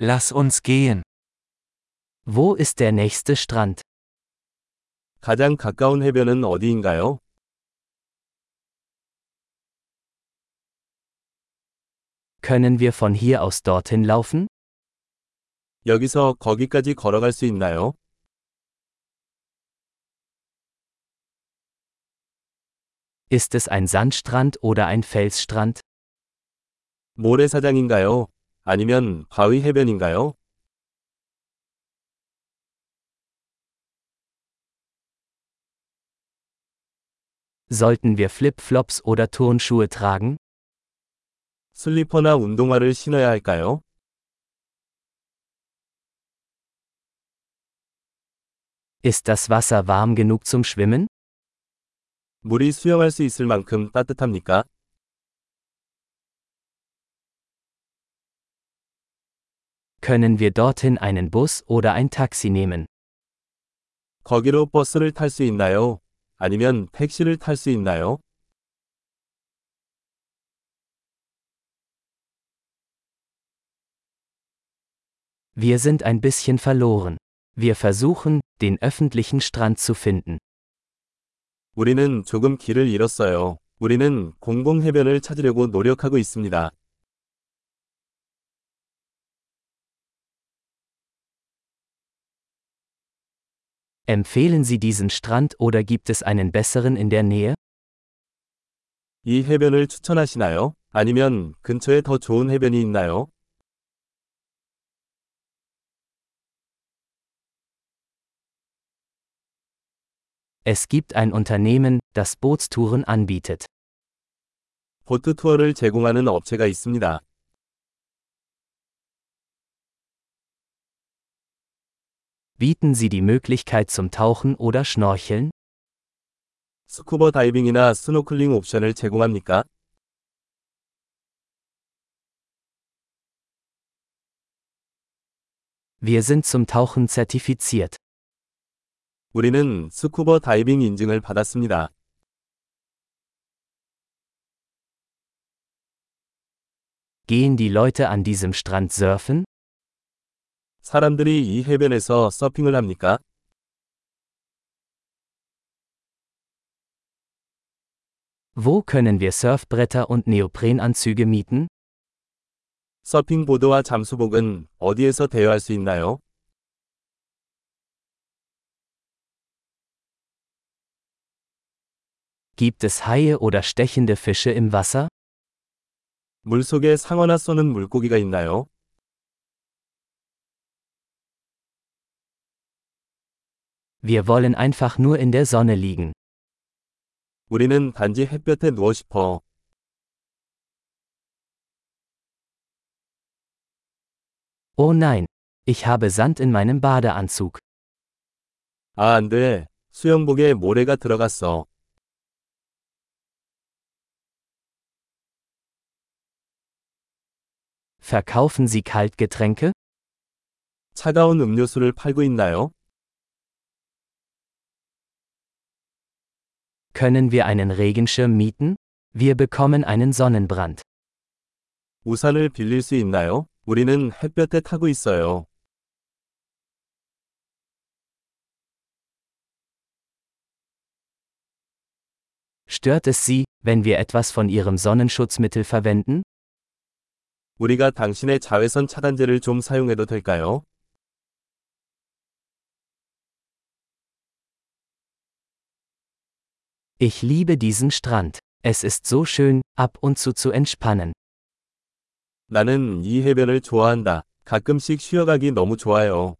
Lass uns gehen. Wo ist der nächste Strand? 가장 가까운 해변은 어디인가요? Können wir von hier aus dorthin laufen? 여기서 거기까지 걸어갈 수 있나요? Ist es ein Sandstrand oder ein Felsstrand? 모래사장인가요? 아니면 바위 해변인가요? Sollten wir Flipflops oder Turnschuhe tragen? 슬리퍼나 운동화를 신어야 할까요? Ist das Wasser warm genug zum Schwimmen? 물이 수영할 수 있을 만큼 따뜻합니까? Können wir dorthin einen Bus oder ein Taxi nehmen? 거기로 버스를 탈 수 있나요? 아니면 택시를 탈 수 있나요? Wir sind ein bisschen verloren. Wir versuchen, den öffentlichen Strand zu finden. 우리는 조금 길을 잃었어요. 우리는 공공해변을 찾으려고 노력하고 있습니다. Empfehlen Sie diesen Strand oder gibt es einen besseren in der Nähe? 이 해변을 추천하시나요? 아니면 근처에 더 좋은 해변이 있나요? Es gibt ein Unternehmen, das Bootstouren anbietet. 보트 투어를 제공하는 업체가 있습니다. Bieten Sie die Möglichkeit zum Tauchen oder Schnorcheln? 스쿠버 다이빙이나 스노클링 옵션을 제공합니까? Wir sind zum Tauchen zertifiziert. 우리는 스쿠버 다이빙 인증을 받았습니다. Gehen die Leute an diesem Strand surfen? 사람들이 이 해변에서 서핑을 합니까? Wo können wir Surfbretter und Neoprenanzüge mieten? 서핑보드와 잠수복은 어디에서 대여할 수 있나요? Gibt es Haie oder stechende Fische im Wasser? 물속에 상어나 쏘는 물고기가 있나요? Wir wollen einfach nur in der Sonne liegen. 우리는 단지 햇볕에 누워 싶어. Oh nein, ich habe Sand in meinem Badeanzug. 아, 안 돼. 수영복에 모래가 들어갔어. Verkaufen Sie Kaltgetränke? 차가운 음료수를 팔고 있나요? Können wir einen Regenschirm mieten? Wir bekommen einen Sonnenbrand. 우산을 빌릴 수 있나요? 우리는 햇볕에 타고 있어요. Stört es Sie, wenn wir etwas von Ihrem Sonnenschutzmittel verwenden? 우리가 당신의 자외선 차단제를 좀 사용해도 될까요? Ich liebe diesen Strand. Es ist so schön, ab und zu zu entspannen. 나는 이 해변을 좋아한다. 가끔씩 쉬어가기 너무 좋아요.